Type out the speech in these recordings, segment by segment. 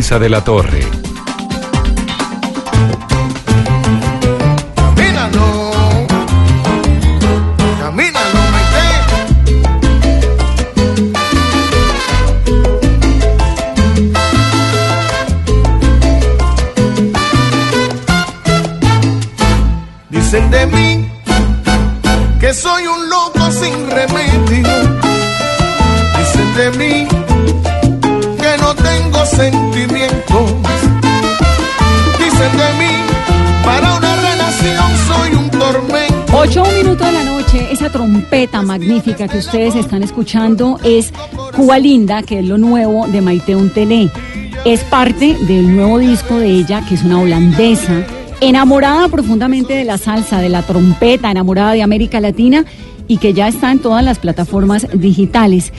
De la Torre. Tormento. 8 minutos de la noche, esa trompeta magnífica que ustedes están escuchando es Cuba Linda, que es lo nuevo de Maite Untelé. Es parte del nuevo disco de ella, que es una holandesa, enamorada profundamente de la salsa, de la trompeta, enamorada de América Latina y que ya está en todas las plataformas digitales.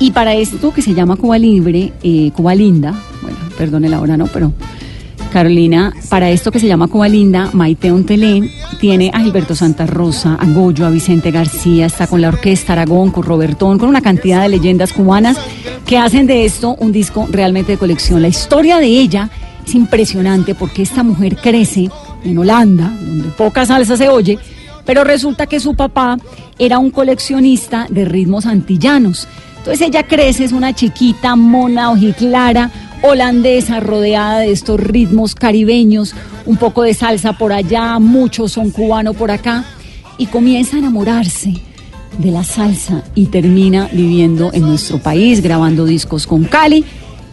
Y para esto que se llama Cuba Libre, eh, Cuba Linda, bueno, perdone la hora, no, pero Carolina, para esto que se llama Cuba Linda, Maite Ontelé tiene a Gilberto Santa Rosa, a Goyo, a Vicente García, está con la Orquesta Aragón, con Robertón, con una cantidad de leyendas cubanas que hacen de esto un disco realmente de colección. La historia de ella es impresionante porque esta mujer crece en Holanda, donde poca salsa se oye, pero resulta que su papá era un coleccionista de ritmos antillanos. Entonces ella crece, es una chiquita, mona, ojiclara, holandesa, rodeada de estos ritmos caribeños, un poco de salsa por allá, muchos son cubano por acá, y comienza a enamorarse de la salsa y termina viviendo en nuestro país, grabando discos con Cali.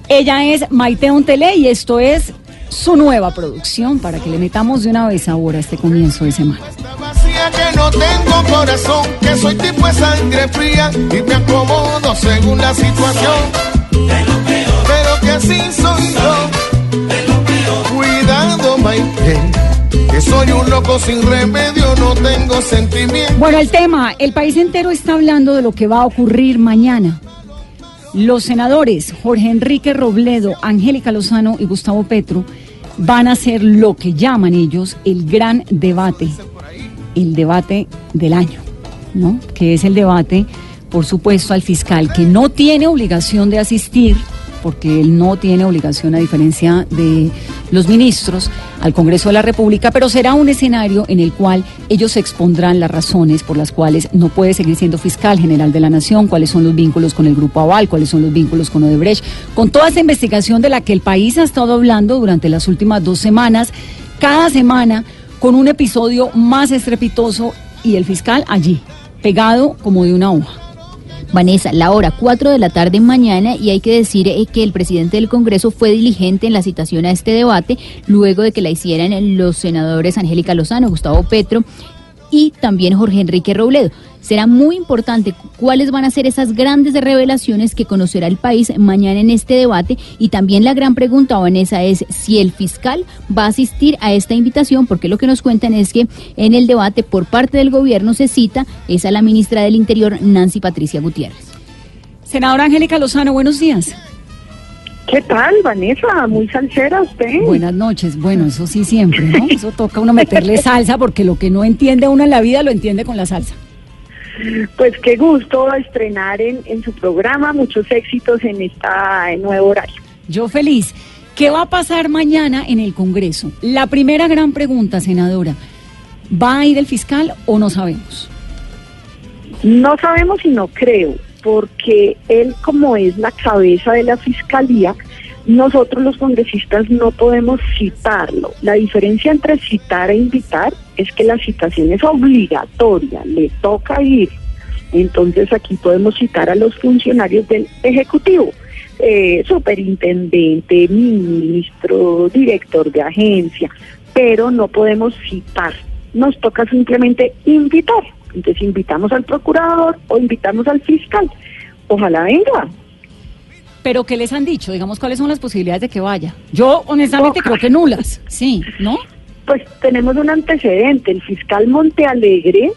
Ella es Maite Ontelé y esto es su nueva producción para que le metamos de una vez ahora este comienzo de semana. Está vacía que no tengo corazón, que soy tipo de sangre fría y me acomodo según la situación. Que así soy yo. Cuidado, Maite, que soy un loco sin remedio, no tengo sentimiento. Bueno, el tema, el país entero está hablando de lo que va a ocurrir mañana. Los senadores Jorge Enrique Robledo, Angélica Lozano y Gustavo Petro van a hacer lo que llaman ellos el gran debate, el debate del año, ¿no? Que es el debate, por supuesto, al fiscal que no tiene obligación de asistir, porque él no tiene obligación a diferencia de los ministros al Congreso de la República, pero será un escenario en el cual ellos expondrán las razones por las cuales no puede seguir siendo fiscal general de la Nación, cuáles son los vínculos con el Grupo Aval, cuáles son los vínculos con Odebrecht, con toda esa investigación de la que el país ha estado hablando durante las últimas dos semanas, cada semana con un episodio más estrepitoso y el fiscal allí, pegado como de una hoja. Vanessa, la hora 4 de la tarde mañana y hay que decir eh, que el presidente del Congreso fue diligente en la citación a este debate luego de que la hicieran los senadores Angélica Lozano, Gustavo Petro y también Jorge Enrique Robledo. Será muy importante cuáles van a ser esas grandes revelaciones que conocerá el país mañana en este debate y también la gran pregunta, Vanessa, es si el fiscal va a asistir a esta invitación, porque lo que nos cuentan es que en el debate por parte del gobierno se cita es a la ministra del Interior, Nancy Patricia Gutiérrez. Senadora Angélica Lozano, buenos días. ¿Qué tal, Vanessa? Muy salsera usted. Buenas noches. Bueno, eso sí siempre, ¿no? Eso toca uno meterle salsa porque lo que no entiende uno en la vida lo entiende con la salsa. Pues qué gusto estrenar en, en su programa, muchos éxitos en este nuevo horario. Yo feliz. ¿Qué va a pasar mañana en el Congreso? La primera gran pregunta, senadora. ¿Va a ir el fiscal o no sabemos? No sabemos y no creo, porque él como es la cabeza de la fiscalía, nosotros los congresistas no podemos citarlo. La diferencia entre citar e invitar es que la citación es obligatoria, le toca ir. Entonces aquí podemos citar a los funcionarios del Ejecutivo, eh, superintendente, ministro, director de agencia, pero no podemos citar. Nos toca simplemente invitar. Entonces invitamos al procurador o invitamos al fiscal. Ojalá venga, Pero ¿qué les han dicho? Digamos, ¿cuáles son las posibilidades de que vaya? Yo, honestamente, creo que nulas. Sí, ¿no? Pues tenemos un antecedente. El fiscal Montealegre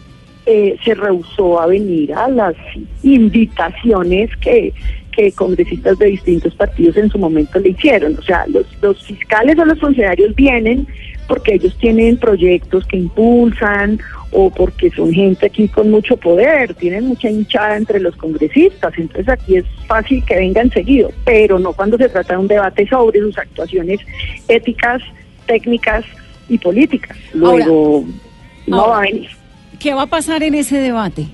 eh, se rehusó a venir a las invitaciones que, que congresistas de distintos partidos en su momento le hicieron. O sea, los, los fiscales o los funcionarios vienen porque ellos tienen proyectos que impulsan o porque son gente aquí con mucho poder, tienen mucha hinchada entre los congresistas, entonces aquí es fácil que vengan seguido, pero no cuando se trata de un debate sobre sus actuaciones éticas, técnicas y políticas. Luego no va a venir. ¿Qué va a pasar en ese debate?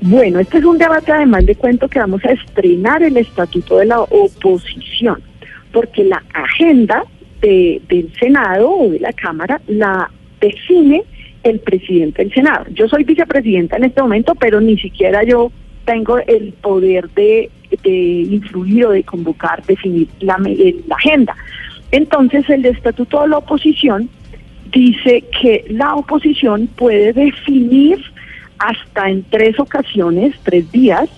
Bueno, este es un debate además de cuento que vamos a estrenar el estatuto de la oposición, porque la agenda del Senado o de la Cámara la define el presidente del Senado. Yo soy vicepresidenta en este momento, pero ni siquiera yo tengo el poder de, influir o de convocar, definir la, la agenda. Entonces, el estatuto de la oposición dice que la oposición puede definir hasta en tres ocasiones, tres días,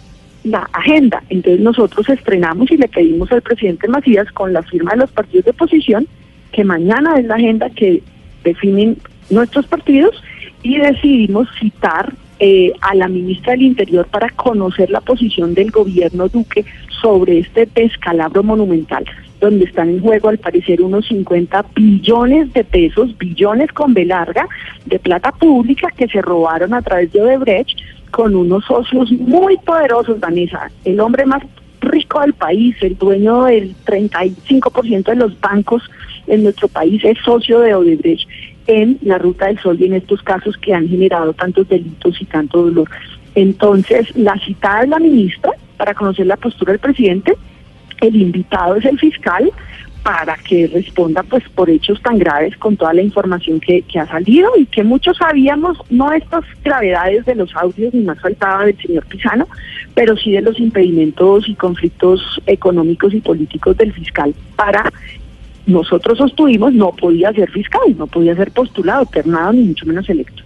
la agenda. Entonces nosotros estrenamos y le pedimos al presidente Macías con la firma de los partidos de oposición que mañana es la agenda que definen nuestros partidos y decidimos citar eh, a la ministra del Interior para conocer la posición del gobierno Duque sobre este descalabro monumental donde están en juego al parecer unos 50 billones de pesos, billones con B larga, de plata pública que se robaron a través de Odebrecht con unos socios muy poderosos, Vanessa, el hombre más rico del país, el dueño del 35% de los bancos en nuestro país es socio de Odebrecht en la Ruta del Sol y en estos casos que han generado tantos delitos y tanto dolor. Entonces, la citada es la ministra para conocer la postura del presidente el invitado es el fiscal para que responda pues por hechos tan graves con toda la información que, ha salido y que muchos sabíamos, no estas gravedades de los audios ni más faltaba del señor Pisano, pero sí de los impedimentos y conflictos económicos y políticos del fiscal para nosotros sostuvimos no podía ser fiscal, no podía ser postulado, ternado ni mucho menos electo.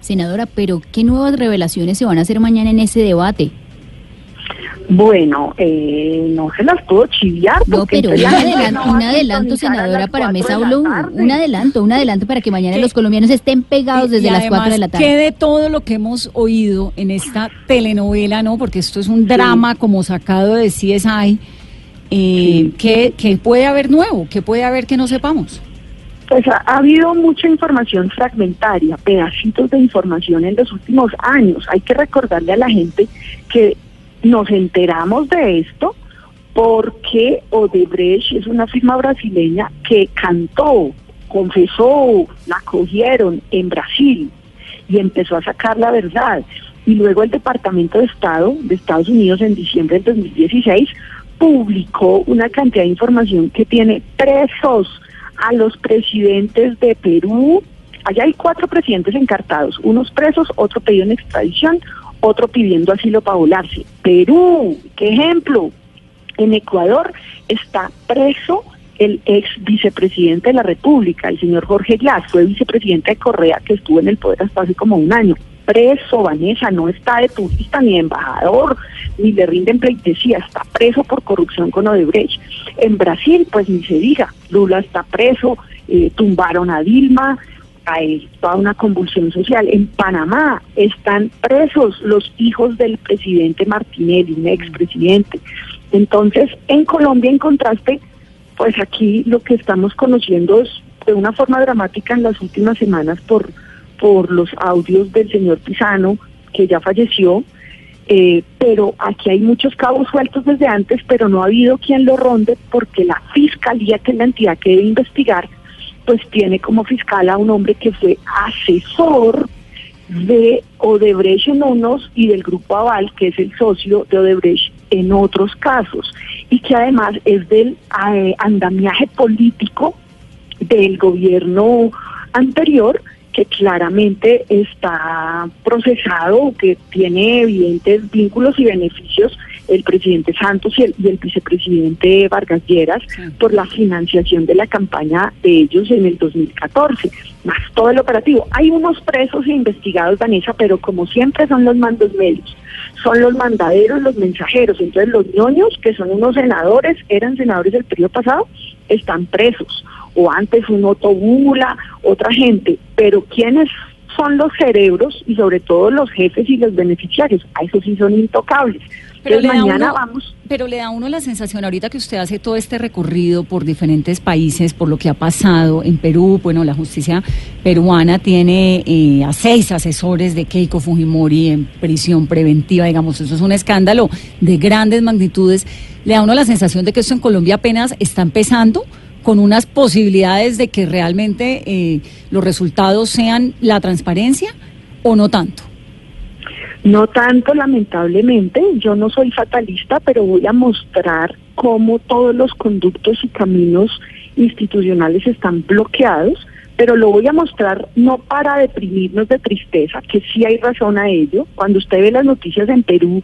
Senadora, pero ¿qué nuevas revelaciones se van a hacer mañana en ese debate? Bueno, eh, no se las puedo chiviar. No, pero un adelanto, senadora, para Mesa Blue. Un adelanto, un adelanto para que mañana los colombianos estén pegados desde las 4 de la tarde. ¿Qué de todo lo que hemos oído en esta telenovela, no? Porque esto es un drama como sacado de CSI. Eh, ¿qué, puede haber nuevo? ¿Qué puede haber que no sepamos? Pues ha, habido mucha información fragmentaria, pedacitos de información en los últimos años. Hay que recordarle a la gente que nos enteramos de esto porque Odebrecht es una firma brasileña que cantó, confesó, la cogieron en Brasil y empezó a sacar la verdad. Y luego el Departamento de Estado de Estados Unidos en diciembre del 2016 publicó una cantidad de información que tiene presos a los presidentes de Perú. Allá hay cuatro presidentes encartados, unos presos, otro pedido en extradición, otro pidiendo asilo para volarse. Perú, qué ejemplo. En Ecuador está preso el ex vicepresidente de la República, el señor Jorge Glass, fue vicepresidente de Correa que estuvo en el poder hasta hace como un año. Preso, Vanessa, no está de turista ni embajador, ni le rinden pleitesía, está preso por corrupción con Odebrecht. En Brasil, pues ni se diga, Lula está preso, eh, tumbaron a Dilma, hay toda una convulsión social. En Panamá están presos los hijos del presidente Martinelli, un expresidente. Entonces, en Colombia, en contraste, pues aquí lo que estamos conociendo es de una forma dramática en las últimas semanas por, por los audios del señor Pisano, que ya falleció, eh, pero aquí hay muchos cabos sueltos desde antes, pero no ha habido quien lo ronde porque la fiscalía, que es la entidad que debe investigar, pues tiene como fiscal a un hombre que fue asesor de Odebrecht en unos y del grupo Aval, que es el socio de Odebrecht en otros casos, y que además es del eh, andamiaje político del gobierno anterior que claramente está procesado, que tiene evidentes vínculos y beneficios el presidente Santos y el, vicepresidente Vargas Lleras por la financiación de la campaña de ellos en el 2014, más todo el operativo. Hay unos presos e investigados, Vanessa, pero como siempre son los mandos medios, son los mandaderos, los mensajeros. Entonces los ñoños, que son unos senadores, eran senadores del periodo pasado, están presos. O antes un Otto otra gente. Pero quienes son los cerebros y sobre todo los jefes y los beneficiarios. A esos sí son intocables. Pero mañana vamos. pero le da a uno la sensación ahorita que usted hace todo este recorrido por diferentes países, por lo que ha pasado en Perú. Bueno, la justicia peruana tiene eh, a seis asesores de Keiko Fujimori en prisión preventiva, digamos, eso es un escándalo de grandes magnitudes. Le da a uno la sensación de que esto en Colombia apenas está empezando con unas posibilidades de que realmente eh, los resultados sean la transparencia o no tanto. No tanto, lamentablemente. Yo no soy fatalista, pero voy a mostrar cómo todos los conductos y caminos institucionales están bloqueados pero lo voy a mostrar no para deprimirnos de tristeza, que sí hay razón a ello. Cuando usted ve las noticias en Perú,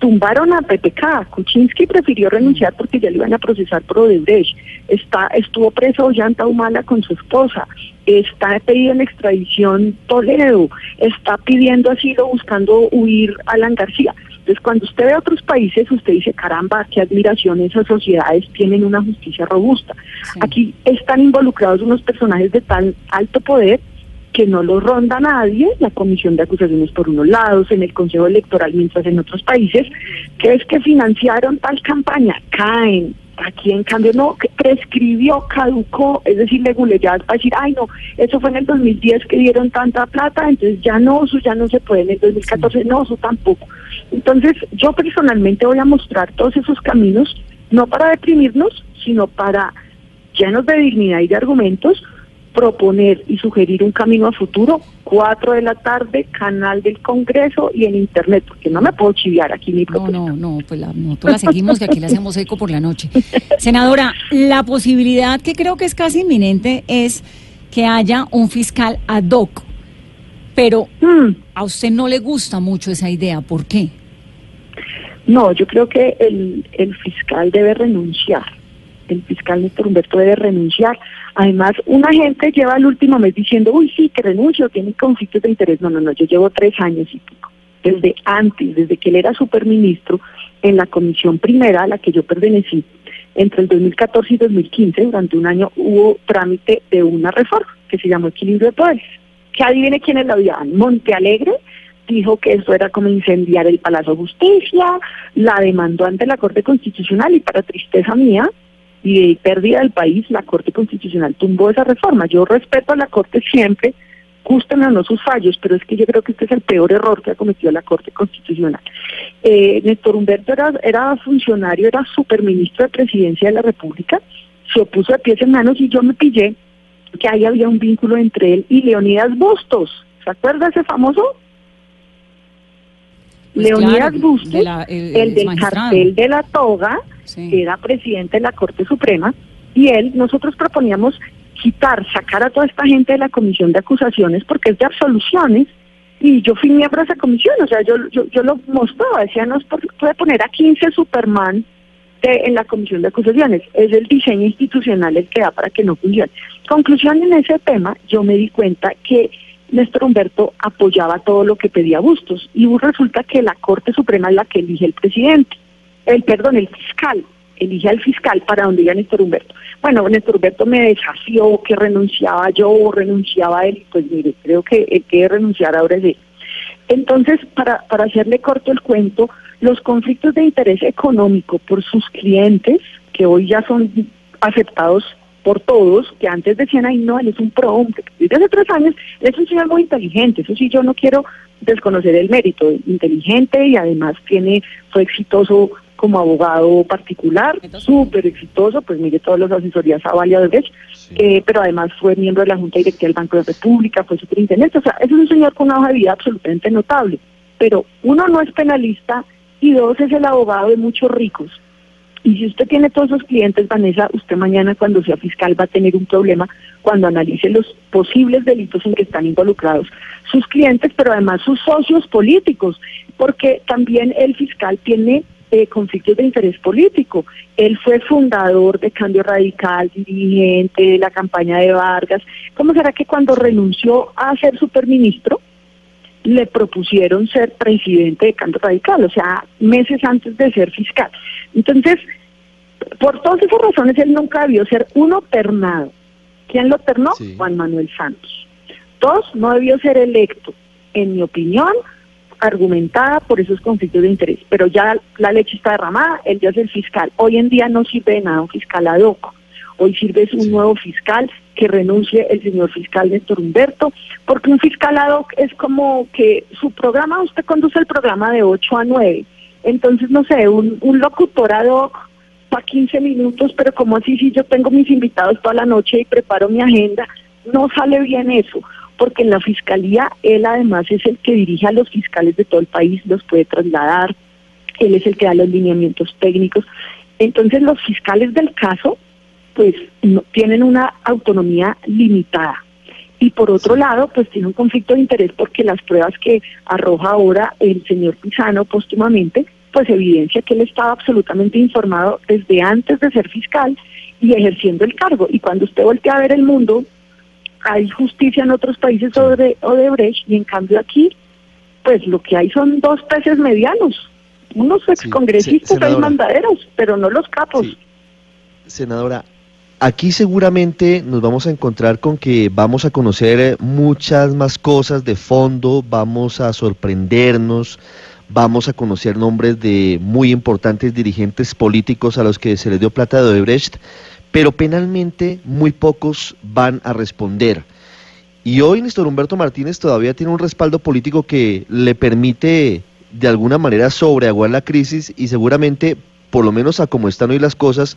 tumbaron a PPK. Kuczynski prefirió renunciar porque ya le iban a procesar por Odebrecht. Está, estuvo preso Ollanta Humala con su esposa. Está pedido en extradición Toledo. Está pidiendo asilo buscando huir Alan García. Entonces, cuando usted ve a otros países, usted dice, caramba, qué admiración, esas sociedades tienen una justicia robusta. Aquí están involucrados unos personajes de tan alto poder que no los ronda nadie, la comisión de acusaciones por unos lados, en el Consejo Electoral, mientras en otros países, que es que financiaron tal campaña, caen, Aquí en cambio no, prescribió, caducó, es decir, le para decir, ay no, eso fue en el 2010 que dieron tanta plata, entonces ya no, eso ya no se puede, en el 2014 no, eso tampoco. Entonces yo personalmente voy a mostrar todos esos caminos, no para deprimirnos, sino para, llenos de dignidad y de argumentos, proponer y sugerir un camino a futuro, 4 de la tarde, canal del Congreso y en Internet, porque no me puedo chiviar aquí mi propuesta. No, no, no, pues la, nosotros la seguimos, que aquí le hacemos eco por la noche. Senadora, la posibilidad que creo que es casi inminente es que haya un fiscal ad hoc, pero hmm. a usted no le gusta mucho esa idea, ¿por qué? No, yo creo que el, el fiscal debe renunciar el fiscal Néstor Humberto debe renunciar. Además, una gente lleva el último mes diciendo, uy, sí, que renuncio, tiene conflictos de interés. No, no, no, yo llevo tres años y pico. Desde antes, desde que él era superministro, en la comisión primera a la que yo pertenecí, entre el 2014 y 2015, durante un año, hubo trámite de una reforma que se llamó Equilibrio de Poderes. Que adivine quiénes la odiaban. Monte Alegre dijo que eso era como incendiar el Palacio de Justicia, la demandó ante la Corte Constitucional y para tristeza mía, y de pérdida del país, la Corte Constitucional tumbó esa reforma. Yo respeto a la Corte siempre, gusten o no sus fallos, pero es que yo creo que este es el peor error que ha cometido la Corte Constitucional. Eh, Néstor Humberto era, era funcionario, era superministro de Presidencia de la República, se opuso de pies en manos y yo me pillé que ahí había un vínculo entre él y Leonidas Bustos. ¿Se acuerda ese famoso? Pues Leonidas Bustos, el, del cartel de la toga, que era presidente de la Corte Suprema, y él, nosotros proponíamos quitar, sacar a toda esta gente de la comisión de acusaciones porque es de absoluciones, y yo fui miembro de esa comisión, o sea, yo, yo, lo mostraba, decía, no puede poner a 15 Superman de, en la comisión de acusaciones, es el diseño institucional el que da para que no funcione. Conclusión en ese tema, yo me di cuenta que Néstor Humberto apoyaba todo lo que pedía Bustos y resulta que la Corte Suprema es la que elige el presidente, el perdón, el fiscal, elige al fiscal para donde iba Néstor Humberto. Bueno, Néstor Humberto me desafió que renunciaba yo o renunciaba él, pues mire, creo que el que renunciar ahora es él. Entonces, para, para hacerle corto el cuento, los conflictos de interés económico por sus clientes, que hoy ya son aceptados por todos, que antes decían, ay no, él es un pro, desde hace tres años, él es un señor muy inteligente, eso sí, yo no quiero desconocer el mérito, inteligente y además tiene, fue exitoso como abogado particular, súper exitoso, pues mire todas las asesorías a Valia de eh, pero además fue miembro de la Junta Directiva del Banco de la República, fue superintendente, o sea, es un señor con una hoja de vida absolutamente notable, pero uno no es penalista y dos es el abogado de muchos ricos, y si usted tiene todos esos clientes, Vanessa, usted mañana cuando sea fiscal va a tener un problema cuando analice los posibles delitos en que están involucrados sus clientes, pero además sus socios políticos, porque también el fiscal tiene eh, conflictos de interés político. Él fue fundador de Cambio Radical, dirigente de la campaña de Vargas. ¿Cómo será que cuando renunció a ser superministro, le propusieron ser presidente de Cambio Radical, o sea, meses antes de ser fiscal? Entonces, por todas esas razones, él nunca debió ser uno ternado. ¿Quién lo ternó? Juan Manuel Santos. Dos, no debió ser electo, en mi opinión, argumentada por esos conflictos de interés. Pero ya la leche está derramada, él ya es el fiscal. Hoy en día no sirve de nada un fiscal ad hoc. Hoy sirve un nuevo fiscal que renuncie el señor fiscal Néstor Humberto, porque un fiscal ad hoc es como que su programa, usted conduce el programa de 8 a 9. Entonces, no sé, un, un locutor ad hoc para 15 minutos, pero como así si yo tengo mis invitados toda la noche y preparo mi agenda, no sale bien eso porque en la fiscalía él además es el que dirige a los fiscales de todo el país, los puede trasladar, él es el que da los lineamientos técnicos. Entonces los fiscales del caso pues no, tienen una autonomía limitada. Y por otro lado, pues tiene un conflicto de interés porque las pruebas que arroja ahora el señor Pisano póstumamente, pues evidencia que él estaba absolutamente informado desde antes de ser fiscal y ejerciendo el cargo. Y cuando usted voltea a ver el mundo, hay justicia en otros países sobre Odebrecht y en cambio aquí, pues lo que hay son dos peces medianos, unos excongresistas hay mandaderos, pero no los capos. Senadora, aquí seguramente nos vamos a encontrar con que vamos a conocer eh, muchas más cosas de fondo, vamos a sorprendernos, vamos a conocer nombres de muy importantes dirigentes políticos a los que se les dio plata de Odebrecht pero penalmente muy pocos van a responder. Y hoy Néstor Humberto Martínez todavía tiene un respaldo político que le permite de alguna manera sobreaguar la crisis y seguramente, por lo menos a como están hoy las cosas,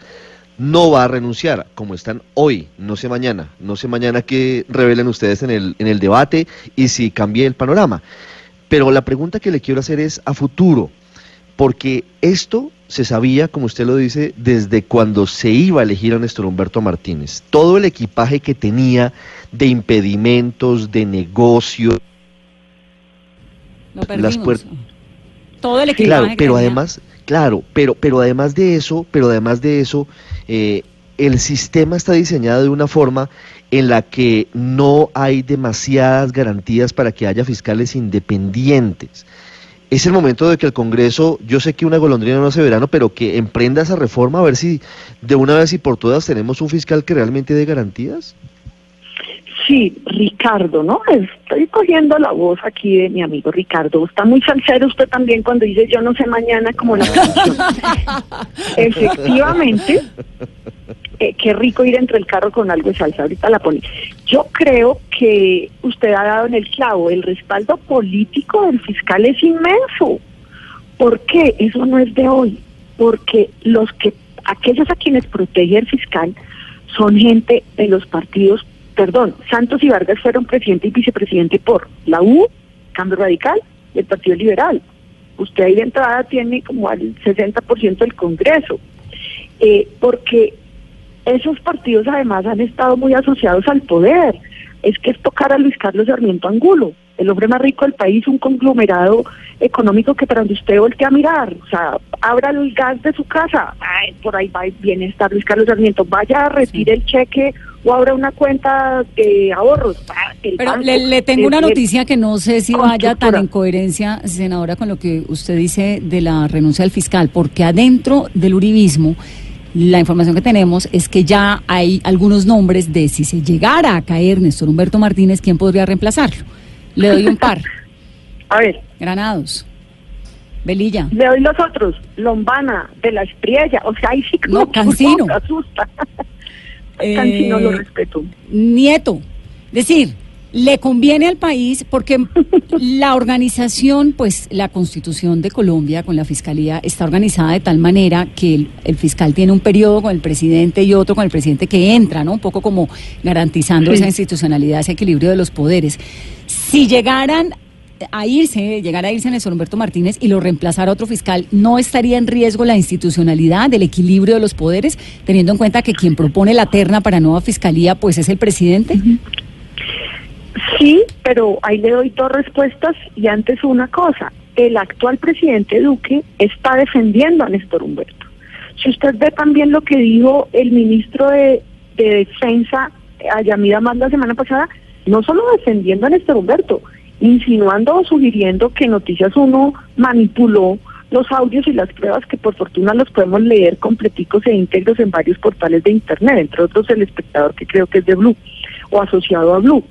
no va a renunciar, como están hoy, no sé mañana, no sé mañana qué revelen ustedes en el, en el debate y si cambie el panorama. Pero la pregunta que le quiero hacer es a futuro, porque esto se sabía, como usted lo dice, desde cuando se iba a elegir a Néstor Humberto Martínez. Todo el equipaje que tenía de impedimentos, de negocio. las puertas. Todo el equipaje. Claro, pero además, claro, pero, pero además de eso, pero además de eso, eh, el sistema está diseñado de una forma en la que no hay demasiadas garantías para que haya fiscales independientes es el momento de que el Congreso, yo sé que una golondrina no hace verano, pero que emprenda esa reforma a ver si de una vez y por todas tenemos un fiscal que realmente dé garantías. Sí, Ricardo, ¿no? Estoy cogiendo la voz aquí de mi amigo Ricardo. Está muy salsero usted también cuando dice yo no sé mañana como la canción. Efectivamente, eh, qué rico ir entre el carro con algo de salsa, ahorita la pone. Yo creo que usted ha dado en el clavo, el respaldo político del fiscal es inmenso. ¿Por qué? Eso no es de hoy, porque los que, aquellos a quienes protege el fiscal son gente de los partidos, perdón, Santos y Vargas fueron presidente y vicepresidente por la U, Cambio Radical y el Partido Liberal. Usted ahí de entrada tiene como al 60% del Congreso. Eh, porque esos partidos además han estado muy asociados al poder. Es que es tocar a Luis Carlos Sarmiento Angulo, el hombre más rico del país, un conglomerado económico que para donde usted voltea a mirar, o sea, abra el gas de su casa, por ahí va, viene estar Luis Carlos Sarmiento, vaya a retire el cheque o abra una cuenta de ahorros. Pero le, tengo una noticia que no sé si vaya tan en coherencia, senadora, con lo que usted dice de la renuncia del fiscal, porque adentro del uribismo la información que tenemos es que ya hay algunos nombres de si se llegara a caer Néstor Humberto Martínez, ¿quién podría reemplazarlo? Le doy un par. a ver. Granados. Velilla. Le doy los otros. Lombana, de la Espriella. O sea, ahí sí que no, Cancino. asusta. Cancino lo eh, respeto. Nieto. Decir, le conviene al país porque la organización, pues la constitución de Colombia con la fiscalía está organizada de tal manera que el, fiscal tiene un periodo con el presidente y otro con el presidente que entra, ¿no? Un poco como garantizando esa institucionalidad, ese equilibrio de los poderes. Si llegaran a irse, llegara a irse Néstor Humberto Martínez y lo reemplazara otro fiscal, ¿no estaría en riesgo la institucionalidad, el equilibrio de los poderes, teniendo en cuenta que quien propone la terna para nueva fiscalía, pues es el presidente? Sí, pero ahí le doy dos respuestas y antes una cosa. El actual presidente Duque está defendiendo a Néstor Humberto. Si usted ve también lo que dijo el ministro de, Defensa, Ayamida Más, la semana pasada, no solo defendiendo a Néstor Humberto, insinuando o sugiriendo que Noticias 1 manipuló los audios y las pruebas que por fortuna los podemos leer completicos e íntegros en varios portales de Internet, entre otros el espectador que creo que es de Blue o asociado a Blue.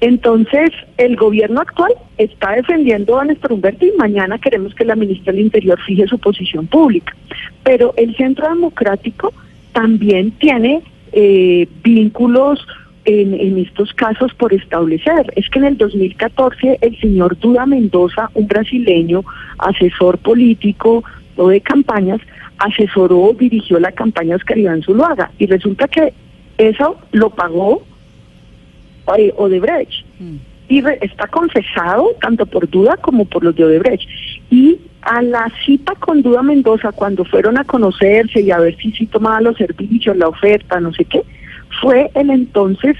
Entonces, el gobierno actual está defendiendo a Néstor Humberto y mañana queremos que la ministra del Interior fije su posición pública. Pero el Centro Democrático también tiene eh, vínculos en, en, estos casos por establecer. Es que en el 2014 el señor Duda Mendoza, un brasileño, asesor político o de campañas, asesoró, dirigió la campaña Oscar Iván Zuluaga y resulta que eso lo pagó eh, Odebrecht. Mm. Y está confesado tanto por Duda como por los de Odebrecht. Y a la cita con Duda Mendoza, cuando fueron a conocerse y a ver si sí tomaba los servicios, la oferta, no sé qué, fue el entonces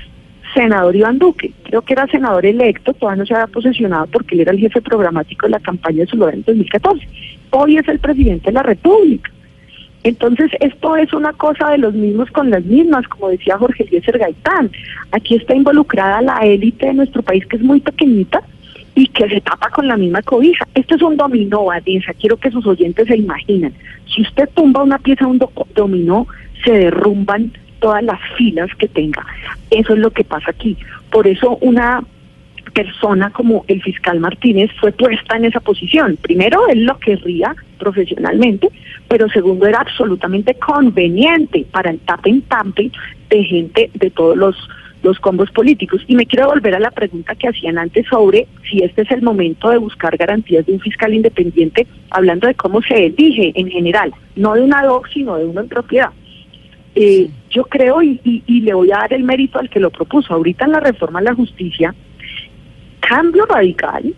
senador Iván Duque. Creo que era senador electo, todavía no se había posesionado porque él era el jefe programático de la campaña de Zuluaga en 2014. Hoy es el presidente de la República. Entonces, esto es una cosa de los mismos con las mismas, como decía Jorge Eliezer Gaitán. Aquí está involucrada la élite de nuestro país, que es muy pequeñita y que se tapa con la misma cobija. Esto es un dominó, Vanessa. Quiero que sus oyentes se imaginen. Si usted tumba una pieza de un dominó, se derrumban todas las filas que tenga. Eso es lo que pasa aquí. Por eso una persona como el fiscal Martínez fue puesta en esa posición. Primero, él lo querría profesionalmente, pero segundo, era absolutamente conveniente para el tape en tape de gente de todos los, los combos políticos. Y me quiero volver a la pregunta que hacían antes sobre si este es el momento de buscar garantías de un fiscal independiente, hablando de cómo se elige en general, no de una DOC, sino de uno en propiedad. Eh, yo creo, y, y le voy a dar el mérito al que lo propuso, ahorita en la reforma a la justicia, Cambio Radical,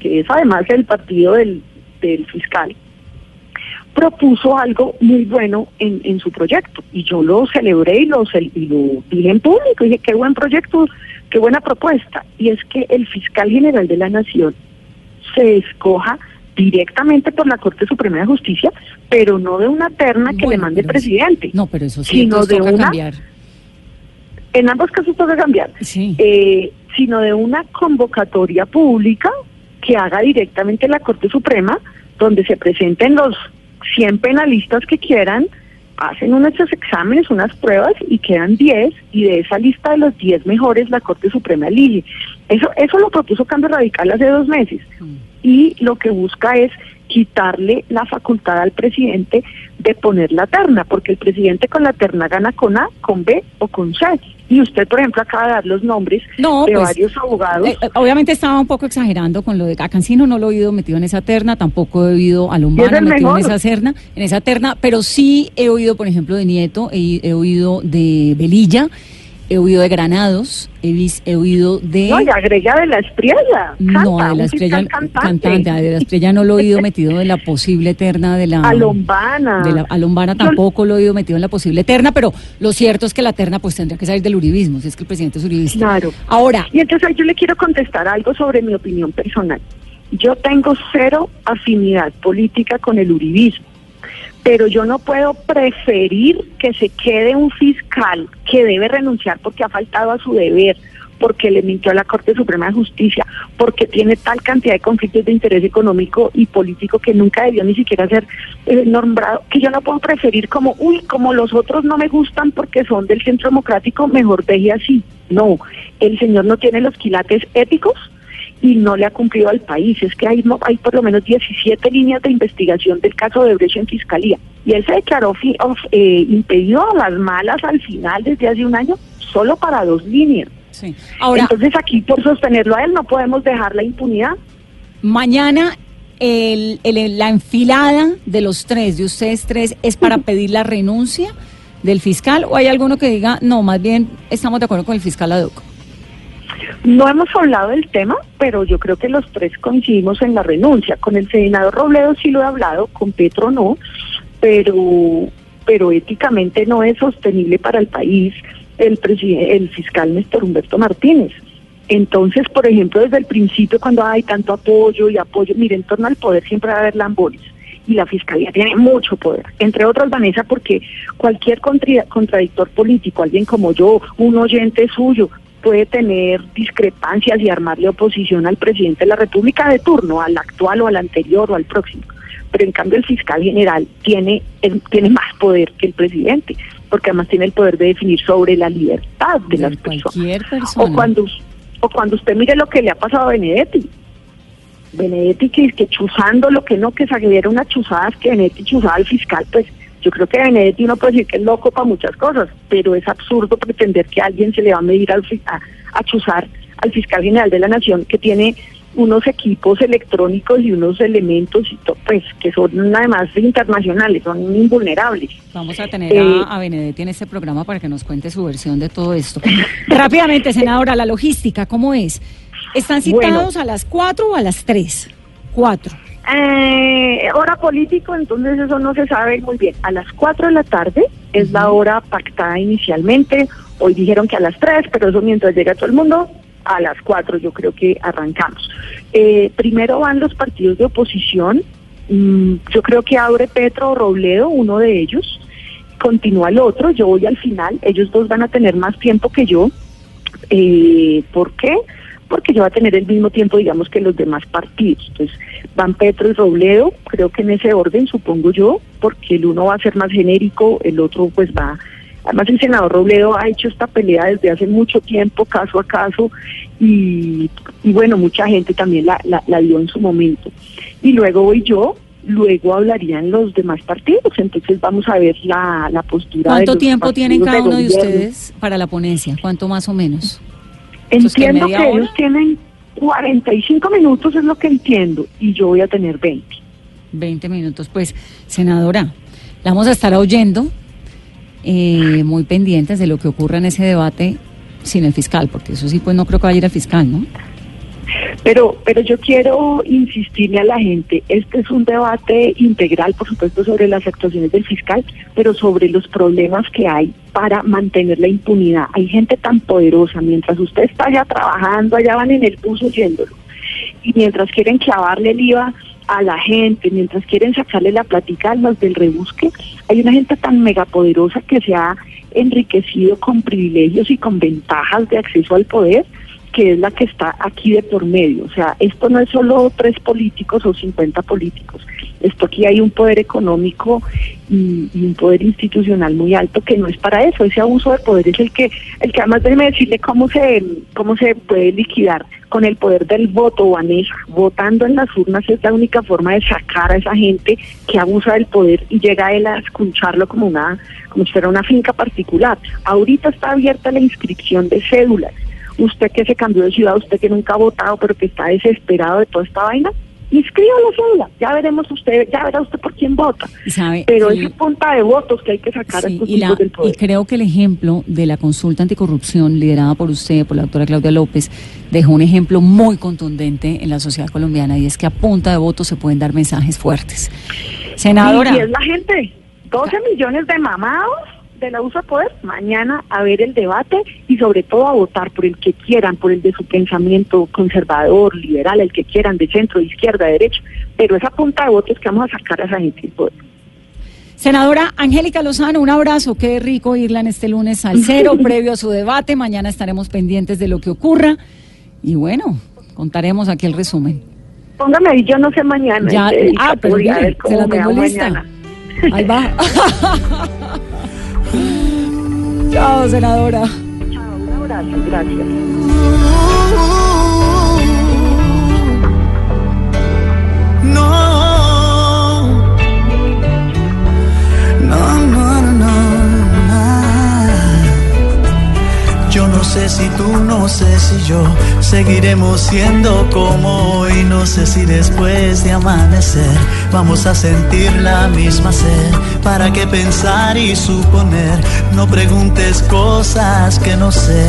que es además el partido del, fiscal, propuso algo muy bueno en, en, su proyecto. Y yo lo celebré y lo, y lo dije en público, dije qué buen proyecto, qué buena propuesta, y es que el fiscal general de la Nación se escoja directamente por la Corte Suprema de Justicia, pero no de una terna que le mande el presidente, no, pero eso sí, sino de una... Cambiar. En ambos casos toca cambiar. Sí. Eh, sino de una convocatoria pública que haga directamente la Corte Suprema, donde se presenten los 100 penalistas que quieran, hacen unos exámenes, unas pruebas y quedan 10 y de esa lista de los 10 mejores la Corte Suprema elige. Eso, eso lo propuso Cambio Radical hace dos meses mm. Y lo que busca es quitarle la facultad al presidente de poner la terna, porque el presidente con la terna gana con A, con B o con C. Y usted, por ejemplo, acaba de dar los nombres de pues, varios abogados. Eh, eh, obviamente estaba un poco exagerando con lo de a Cancino, no lo he oído metido en esa terna, tampoco he oído a Lombana metido en esa, terna, en esa terna, pero sí he oído, por ejemplo, de Nieto, he oído de Velilla he oído de Granados, he, he oído de... No, y agrega de la estrella. no, de la estrella cantante. de la estrella no lo he oído metido en la posible eterna de la... Alombana. De la Alombana tampoco lo he oído metido en la posible eterna, pero lo cierto es que la terna pues tendría que salir del uribismo, si es que el presidente es uribista. Claro. Ahora... Y entonces yo le quiero contestar algo sobre mi opinión personal. Yo tengo cero afinidad política con el uribismo pero yo no puedo preferir que se quede un fiscal que debe renunciar porque ha faltado a su deber, porque le mintió a la Corte Suprema de Justicia, porque tiene tal cantidad de conflictos de interés económico y político que nunca debió ni siquiera ser eh, nombrado, que yo no puedo preferir como, uy, como los otros no me gustan porque son del centro democrático, mejor deje así. No, el señor no tiene los quilates éticos y no le ha cumplido al país. Es que hay, hay por lo menos 17 líneas de investigación del caso de Brecht en Fiscalía. Y él se declaró eh, impedido a las malas al final desde hace un año solo para dos líneas. Sí. Ahora, Entonces aquí por sostenerlo a él no podemos dejar la impunidad. Mañana el, la enfilada de los tres, de ustedes tres, es para pedir la renuncia del fiscal o hay alguno que diga, no, más bien estamos de acuerdo con el fiscal Aduco? No hemos hablado del tema, pero yo creo que los tres coincidimos en la renuncia. Con el senador Robledo sí lo he hablado, con Petro no, pero, pero éticamente no es sostenible para el país el, el fiscal Néstor Humberto Martínez. Entonces, por ejemplo, desde el principio, cuando hay tanto apoyo y apoyo, mire, en torno al poder siempre va a haber lambones y la fiscalía tiene mucho poder. Entre otros, Vanessa, porque cualquier contradictor político, alguien como yo, un oyente suyo, puede tener discrepancias y armarle oposición al presidente de la República de turno, al actual o al anterior o al próximo. Pero en cambio el fiscal general tiene, tiene más poder que el presidente, porque además tiene el poder de definir sobre la libertad de las personas. persona. O cuando O cuando usted mire lo que le ha pasado a Benedetti. Benedetti que, que chuzando lo que no, que se una chuzadas que Benedetti chuzaba al fiscal, pues yo creo que Benedetti uno puede decir que es loco para muchas cosas, pero es absurdo pretender que alguien se le va a medir al, a, a chuzar al fiscal general de la nación que tiene unos equipos electrónicos y unos elementos y pues que son además internacionales, son invulnerables. Vamos a tener a, eh, a, Benedetti en este programa para que nos cuente su versión de todo esto. Rápidamente, senadora, la logística, ¿cómo es? ¿Están citados a las 4 o a las 3? 4. Eh, hora político, entonces eso no se sabe muy bien. A las 4 de la tarde es la hora pactada inicialmente. Hoy dijeron que a las 3, pero eso mientras llega todo el mundo, a las 4 yo creo que arrancamos. Eh, primero van los partidos de oposición. Mm, yo creo que abre Petro Robledo, uno de ellos. Continúa el otro, yo voy al final. Ellos dos van a tener más tiempo que yo. Eh, ¿Por qué? Porque yo va a tener el mismo tiempo, digamos, que los demás partidos. Entonces, van Petro y Robledo, creo que en ese orden, supongo yo, porque el uno va a ser más genérico, el otro pues va Además, el senador Robledo ha hecho esta pelea desde hace mucho tiempo, caso a caso, y, bueno, mucha gente también la, la, dio en su momento. Y luego voy yo, luego hablarían los demás partidos, entonces vamos a ver la, la postura. ¿Cuánto tiempo tienen cada uno de ustedes para la ponencia? ¿Cuánto más o menos? Entiendo que, ellos tienen 45 minutos, es lo que entiendo, y yo voy a tener 20. 20 minutos. Pues, senadora, la vamos a estar oyendo eh, muy pendientes de lo que ocurra en ese debate sin el fiscal, porque eso sí, pues no creo que vaya a ir al fiscal, ¿no? Pero, pero yo quiero insistirle a la gente, este es un debate integral, por supuesto, sobre las actuaciones del fiscal, pero sobre los problemas que hay para mantener la impunidad. Hay gente tan poderosa, mientras usted está allá trabajando, allá van en el bus oyéndolo, y mientras quieren clavarle el IVA a la gente, mientras quieren sacarle la platica a los del rebusque, hay una gente tan megapoderosa que se ha enriquecido con privilegios y con ventajas de acceso al poder, que es la que está aquí de por medio. O sea, esto no es solo tres políticos o cincuenta políticos, esto aquí hay un poder económico y, un poder institucional muy alto que no es para eso. Ese abuso de poder es el que, el que además déjeme decirle cómo se, cómo se puede liquidar con el poder del voto, Vanessa. Votando en las urnas es la única forma de sacar a esa gente que abusa del poder y llega a él a escucharlo como una, como si fuera una finca particular. Ahorita está abierta la inscripción de cédulas. Usted que se cambió de ciudad, usted que nunca ha votado, pero que está desesperado de toda esta vaina, inscriba la cédula, ya veremos usted, ya verá usted por quién vota. Pero es punta de votos que hay que sacar a estos y, del poder. y creo que el ejemplo de la consulta anticorrupción liderada por usted, por la doctora Claudia López, dejó un ejemplo muy contundente en la sociedad colombiana y es que a punta de votos se pueden dar mensajes fuertes. Senadora. y es la gente, 12 millones de mamados de la uso de poder, mañana a ver el debate y sobre todo a votar por el que quieran, por el de su pensamiento conservador, liberal, el que quieran, de centro, de izquierda, de derecha, pero esa punta de votos que vamos a sacar a esa gente poder. Senadora Angélica Lozano, un abrazo, qué rico irla en este lunes al cero, previo a su debate, mañana estaremos pendientes de lo que ocurra y bueno, contaremos aquí el resumen. Póngame ahí, yo no sé mañana. Ya, ah, pero se la tengo lista. Ahí va. Chao, senadora. Chao, un abrazo, gracias. No sé si tú, no sé si yo seguiremos siendo como hoy. No sé si después de amanecer vamos a sentir la misma sed. ¿Para qué pensar y suponer? No preguntes cosas que no sé.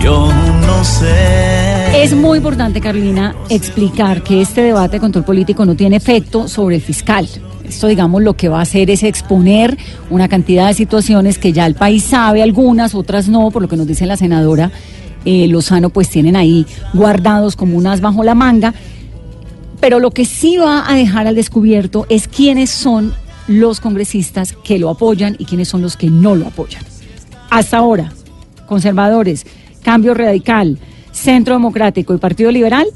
Yo no sé. Es muy importante, Carolina, explicar que este debate de control político no tiene efecto sobre el fiscal. Esto, digamos, lo que va a hacer es exponer una cantidad de situaciones que ya el país sabe, algunas, otras no, por lo que nos dice la senadora eh, Lozano, pues tienen ahí guardados como unas bajo la manga. Pero lo que sí va a dejar al descubierto es quiénes son los congresistas que lo apoyan y quiénes son los que no lo apoyan. Hasta ahora, conservadores, Cambio Radical, Centro Democrático y Partido Liberal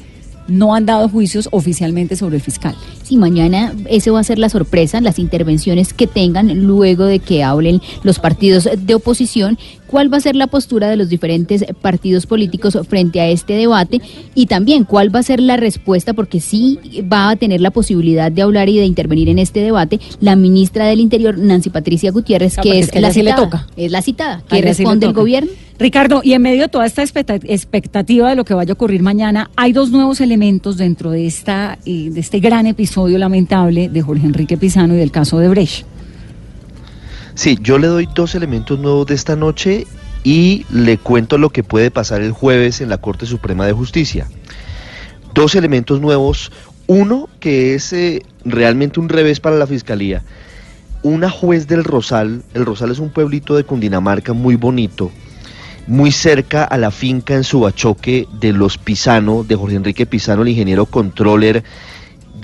no han dado juicios oficialmente sobre el fiscal. si mañana ese va a ser la sorpresa, las intervenciones que tengan luego de que hablen los partidos de oposición, cuál va a ser la postura de los diferentes partidos políticos frente a este debate y también cuál va a ser la respuesta, porque sí va a tener la posibilidad de hablar y de intervenir en este debate la ministra del Interior, Nancy Patricia Gutiérrez, Ah, que porque es, que la le citada. toca. Es la citada. ¿Qué responde el gobierno? Ricardo, y en medio de toda esta expecta- expectativa de lo que vaya a ocurrir mañana, hay dos nuevos elementos dentro de, esta, eh, de este gran episodio lamentable de Jorge Enrique Pizano y del caso de Brecht. Sí, yo le doy dos elementos nuevos de esta noche y le cuento lo que puede pasar el jueves en la Corte Suprema de Justicia. Dos elementos nuevos. Uno que es eh, realmente un revés para la Fiscalía. Una juez del Rosal, el Rosal es un pueblito de Cundinamarca muy bonito, muy cerca a la finca en Subachoque de los Pisano, de Jorge Enrique Pisano, el ingeniero controller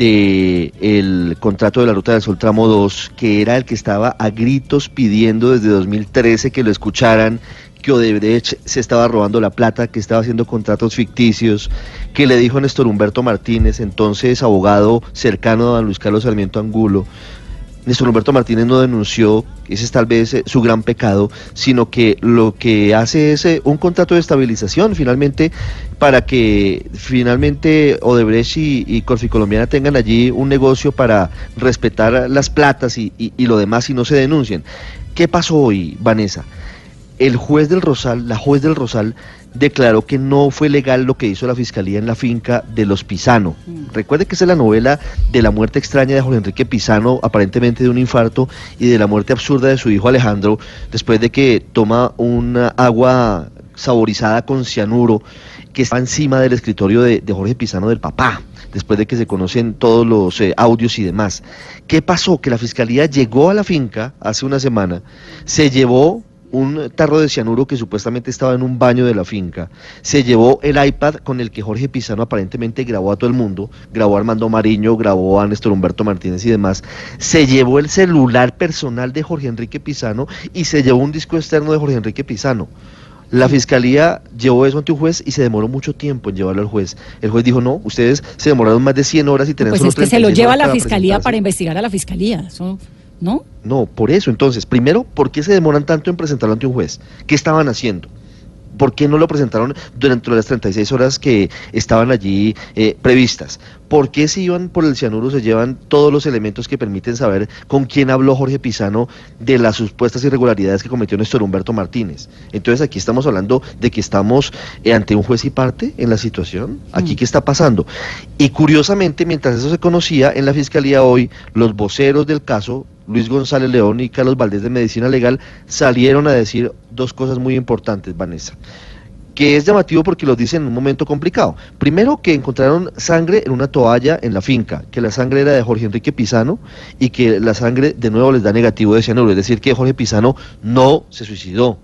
de el contrato de la Ruta del Sol Tramo 2, que era el que estaba a gritos pidiendo desde 2013 que lo escucharan, que Odebrecht se estaba robando la plata, que estaba haciendo contratos ficticios, que le dijo Néstor Humberto Martínez, entonces abogado cercano a don Luis Carlos Sarmiento Angulo, Néstor Humberto Martínez no denunció, ese es tal vez eh, su gran pecado, sino que lo que hace es eh, un contrato de estabilización finalmente para que finalmente Odebrecht y, y Corficolombiana tengan allí un negocio para respetar las platas y, y- y lo demás y no se denuncien. ¿Qué pasó hoy, Vanessa? El juez del Rosal, la juez del Rosal, declaró que no fue legal lo que hizo la fiscalía en la finca de los Pisano. Recuerde que esa es la novela de la muerte extraña de Jorge Enrique Pisano, aparentemente de un infarto, y de la muerte absurda de su hijo Alejandro, después de que toma una agua saborizada con cianuro que está encima del escritorio de, de Jorge Pisano del papá, después de que se conocen todos los eh, audios y demás. ¿Qué pasó? Que la fiscalía llegó a la finca hace una semana, se llevó un tarro de cianuro que supuestamente estaba en un baño de la finca. Se llevó el iPad con el que Jorge Pizano aparentemente grabó a todo el mundo, grabó a Armando Mariño, grabó a Néstor Humberto Martínez y demás. Se llevó el celular personal de Jorge Enrique Pizano y se llevó un disco externo de Jorge Enrique Pizano. La fiscalía llevó eso ante un juez y se demoró mucho tiempo en llevarlo al juez. El juez dijo, no, ustedes se demoraron más de 100 horas y tenemos Pues es que se lo 36 lleva a la fiscalía presentarse". para investigar a la fiscalía. ¿No? No, por eso. Entonces, primero, ¿por qué se demoran tanto en presentarlo ante un juez? ¿Qué estaban haciendo? ¿Por qué no lo presentaron durante las 36 horas que estaban allí eh, previstas? ¿Por qué si iban por el cianuro se llevan todos los elementos que permiten saber con quién habló Jorge Pisano de las supuestas irregularidades que cometió Néstor Humberto Martínez? Entonces aquí estamos hablando de que estamos eh, ante un juez y parte en la situación. Aquí Mm. qué está pasando. Y curiosamente, mientras eso se conocía en la fiscalía hoy, los voceros del caso Luis González León y Carlos Valdés de Medicina Legal salieron a decir dos cosas muy importantes, Vanessa, que es llamativo porque los dicen en un momento complicado. Primero, que encontraron sangre en una toalla en la finca, que la sangre era de Jorge Enrique Pisano y que la sangre de nuevo les da negativo de cianuro, es decir, que Jorge Pisano no se suicidó.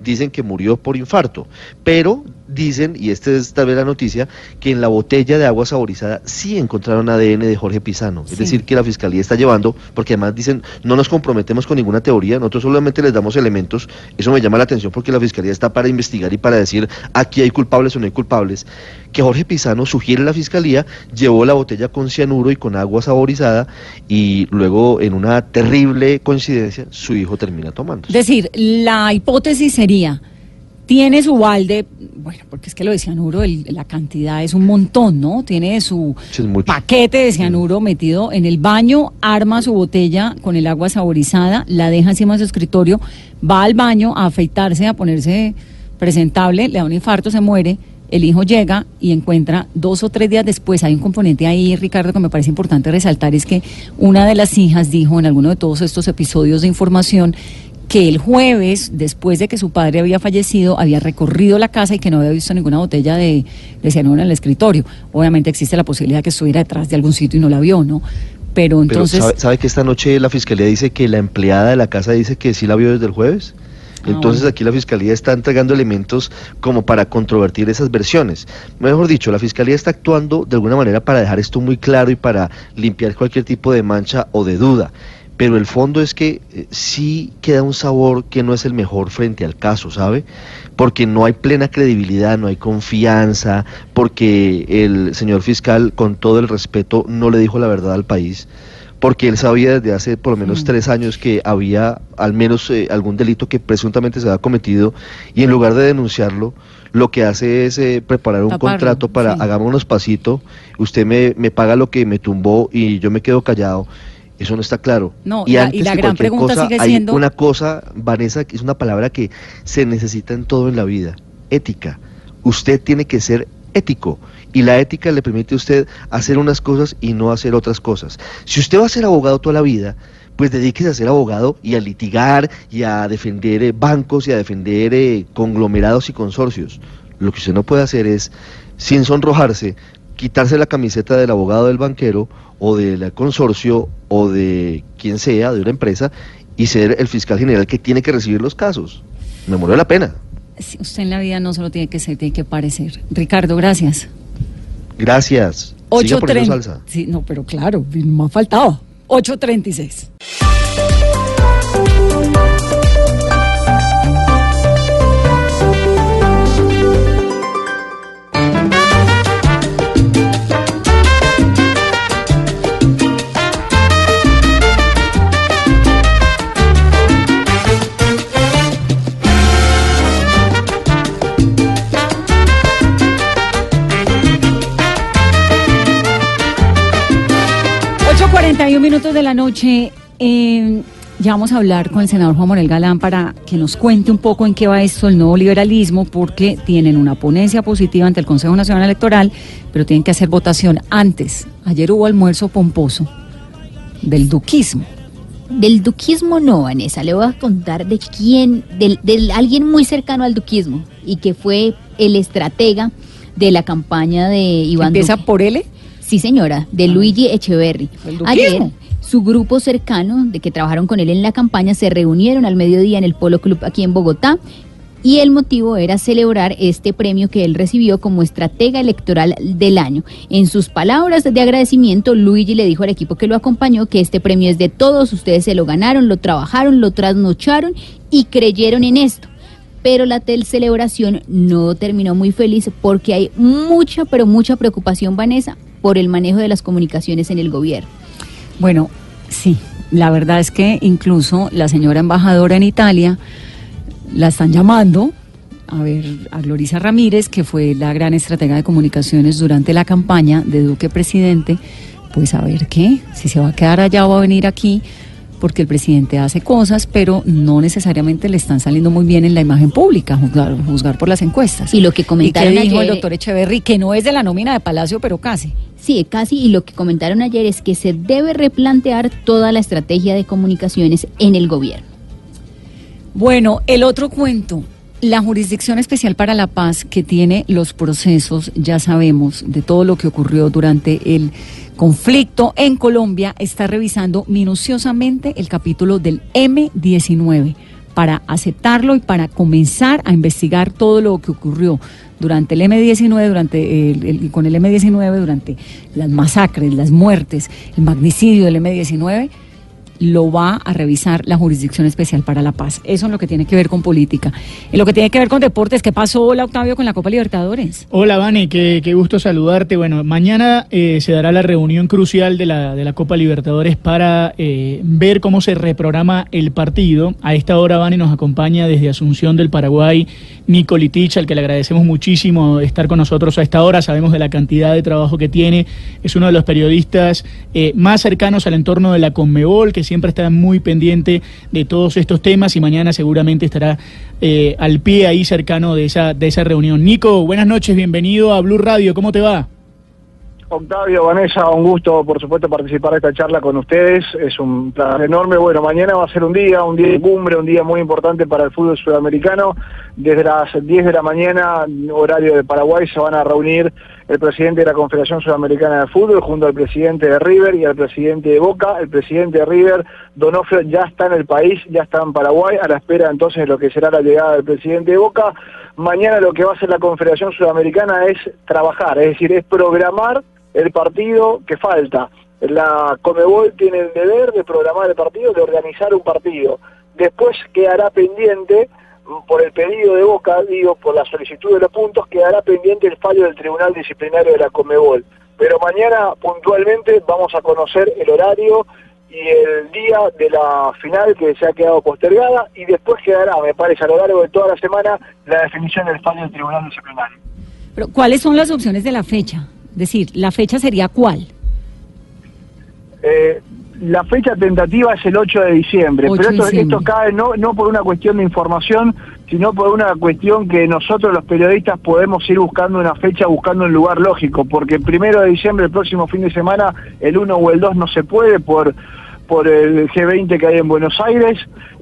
Dicen que murió por infarto, pero dicen, y esta es tal vez la noticia, que en la botella de agua saborizada sí encontraron ADN de Jorge Pisano. Sí. Es decir, que la fiscalía está llevando, porque además dicen, no nos comprometemos con ninguna teoría, nosotros solamente les damos elementos. Eso me llama la atención porque la fiscalía está para investigar y para decir aquí hay culpables o no hay culpables. Que Jorge Pisano sugiere a la fiscalía, llevó la botella con cianuro y con agua saborizada y luego, en una terrible coincidencia, su hijo termina tomando. Es decir, la hipótesis sería, tiene su balde, bueno, porque es que lo de cianuro, el- la cantidad es un montón, ¿no? Tiene su paquete de cianuro metido en el baño, arma su botella con el agua saborizada, la deja encima de su escritorio, va al baño a afeitarse, a ponerse presentable, le da un infarto, se muere. El hijo llega y encuentra dos o tres días después, hay un componente ahí, Ricardo, que me parece importante resaltar, es que una de las hijas dijo en alguno de todos estos episodios de información que el jueves, después de que su padre había fallecido, había recorrido la casa y que no había visto ninguna botella de, de cianuro en el escritorio. Obviamente existe la posibilidad de que estuviera detrás de algún sitio y no la vio, ¿no? Pero Pero entonces... ¿sabe, sabe que esta noche la fiscalía dice que la empleada de la casa dice que sí la vio desde el jueves? Ah, Entonces bueno. aquí la fiscalía está entregando elementos como para controvertir esas versiones. Mejor dicho, la fiscalía está actuando de alguna manera para dejar esto muy claro y para limpiar cualquier tipo de mancha o de duda. Pero el fondo es que eh, sí queda un sabor que no es el mejor frente al caso, ¿sabe? Porque no hay plena credibilidad, no hay confianza, porque el señor fiscal, con todo el respeto, no le dijo la verdad al país porque él sabía desde hace por lo menos mm. tres años que había al menos eh, algún delito que presuntamente se había cometido y en lugar de denunciarlo, lo que hace es eh, preparar un contrato para hagámonos pasito, usted me, me paga lo que me tumbó y yo me quedo callado. Eso no está claro. No, y, antes la gran pregunta cosa, sigue siendo... Hay una cosa, Vanessa, que es una palabra que se necesita en todo en la vida, ética. Usted tiene que ser ético y la ética le permite a usted hacer unas cosas y no hacer otras cosas. Si usted va a ser abogado toda la vida, pues dedíquese a ser abogado y a litigar y a defender eh, bancos y a defender eh, conglomerados y consorcios. Lo que usted no puede hacer es, sin sonrojarse, quitarse la camiseta del abogado del banquero o del consorcio o de quien sea, de una empresa, y ser el fiscal general que tiene que recibir los casos. Me murió la pena. usted en la vida no solo tiene que ser, tiene que parecer. Ricardo, gracias. Gracias. 8.30. Sí, no, pero claro, me ha faltado. 8.36. 41 minutos de la noche. Eh, ya vamos a hablar con el senador Juan Morel Galán para que nos cuente un poco en qué va esto el nuevo liberalismo, porque tienen una ponencia positiva ante el Consejo Nacional Electoral, pero tienen que hacer votación antes. Ayer hubo almuerzo pomposo del duquismo. Del duquismo no, Vanessa. Le voy a contar de quién, del, alguien muy cercano al duquismo y que fue el estratega de la campaña de Iván ¿Empieza por L? Sí, señora, de ah. Luigi Echeverry. Ayer, su grupo cercano, de que trabajaron con él en la campaña, se reunieron al mediodía en el Polo Club aquí en Bogotá. Y el motivo era celebrar este premio que él recibió como estratega electoral del año. En sus palabras de agradecimiento, Luigi le dijo al equipo que lo acompañó que este premio es de todos, ustedes se lo ganaron, lo trabajaron, lo trasnocharon y creyeron en esto pero la celebración no terminó muy feliz porque hay mucha, pero mucha preocupación, Vanessa, por el manejo de las comunicaciones en el gobierno. Bueno, sí, la verdad es que incluso la señora embajadora en Italia la están llamando a ver a Glorisa Ramírez, que fue la gran estratega de comunicaciones durante la campaña de Duque presidente, pues a ver qué, si se va a quedar allá o va a venir aquí porque el presidente hace cosas, pero no necesariamente le están saliendo muy bien en la imagen pública, juzgar, juzgar por las encuestas. Y lo que comentaron dijo el doctor Echeverry, que no es de la nómina de Palacio, pero casi. Sí, casi, y lo que comentaron ayer es que se debe replantear toda la estrategia de comunicaciones en el gobierno. Bueno, el otro cuento, la Jurisdicción Especial para la Paz, que tiene los procesos, ya sabemos, de todo lo que ocurrió durante el conflicto en Colombia está revisando minuciosamente el capítulo del M19 para aceptarlo y para comenzar a investigar todo lo que ocurrió durante el M19, durante el, con el M19, durante las masacres, las muertes, el magnicidio del M19 lo va a revisar la Jurisdicción Especial para la Paz. Eso es lo que tiene que ver con política. En lo que tiene que ver con deportes, ¿qué pasó, hola Octavio, con la Copa Libertadores? Hola, Vane, qué, gusto saludarte. Bueno, mañana eh, se dará la reunión crucial de la, de la Copa Libertadores para eh, ver cómo se reprograma el partido. A esta hora, Vane, nos acompaña desde Asunción del Paraguay Nico Litich, al que le agradecemos muchísimo estar con nosotros a esta hora. Sabemos de la cantidad de trabajo que tiene. Es uno de los periodistas eh, más cercanos al entorno de la Conmebol, que siempre está muy pendiente de todos estos temas y mañana seguramente estará eh, al pie ahí cercano de esa, de esa reunión. Nico, buenas noches, bienvenido a Blue Radio, ¿cómo te va? Octavio, Vanessa, un gusto, por supuesto, participar de esta charla con ustedes. Es un placer enorme. Bueno, mañana va a ser un día, un día de cumbre, un día muy importante para el fútbol sudamericano. Desde las 10 de la mañana, horario de Paraguay, se van a reunir el presidente de la Confederación Sudamericana de Fútbol junto al presidente de River y al presidente de Boca. El presidente de River, Donofrio, ya está en el país, ya está en Paraguay, a la espera entonces de lo que será la llegada del presidente de Boca. Mañana lo que va a hacer la Confederación Sudamericana es trabajar, es decir, es programar el partido que falta. la Comebol tiene el deber de programar el partido, de organizar un partido. Después quedará pendiente, por el pedido de Boca, digo, por la solicitud de los puntos, quedará pendiente el fallo del Tribunal Disciplinario de la Comebol. Pero mañana puntualmente vamos a conocer el horario y el día de la final que se ha quedado postergada y después quedará, me parece, a lo largo de toda la semana la definición del fallo del Tribunal Disciplinario. Pero, ¿cuáles son las opciones de la fecha? Es decir, ¿la fecha sería cuál? Eh, la fecha tentativa es el 8 de diciembre, pero esto, esto cae no, no por una cuestión de información, sino por una cuestión que nosotros los periodistas podemos ir buscando una fecha, buscando un lugar lógico, porque el primero de diciembre, el próximo fin de semana, el 1 o el 2 no se puede por, por el G20 que hay en Buenos Aires,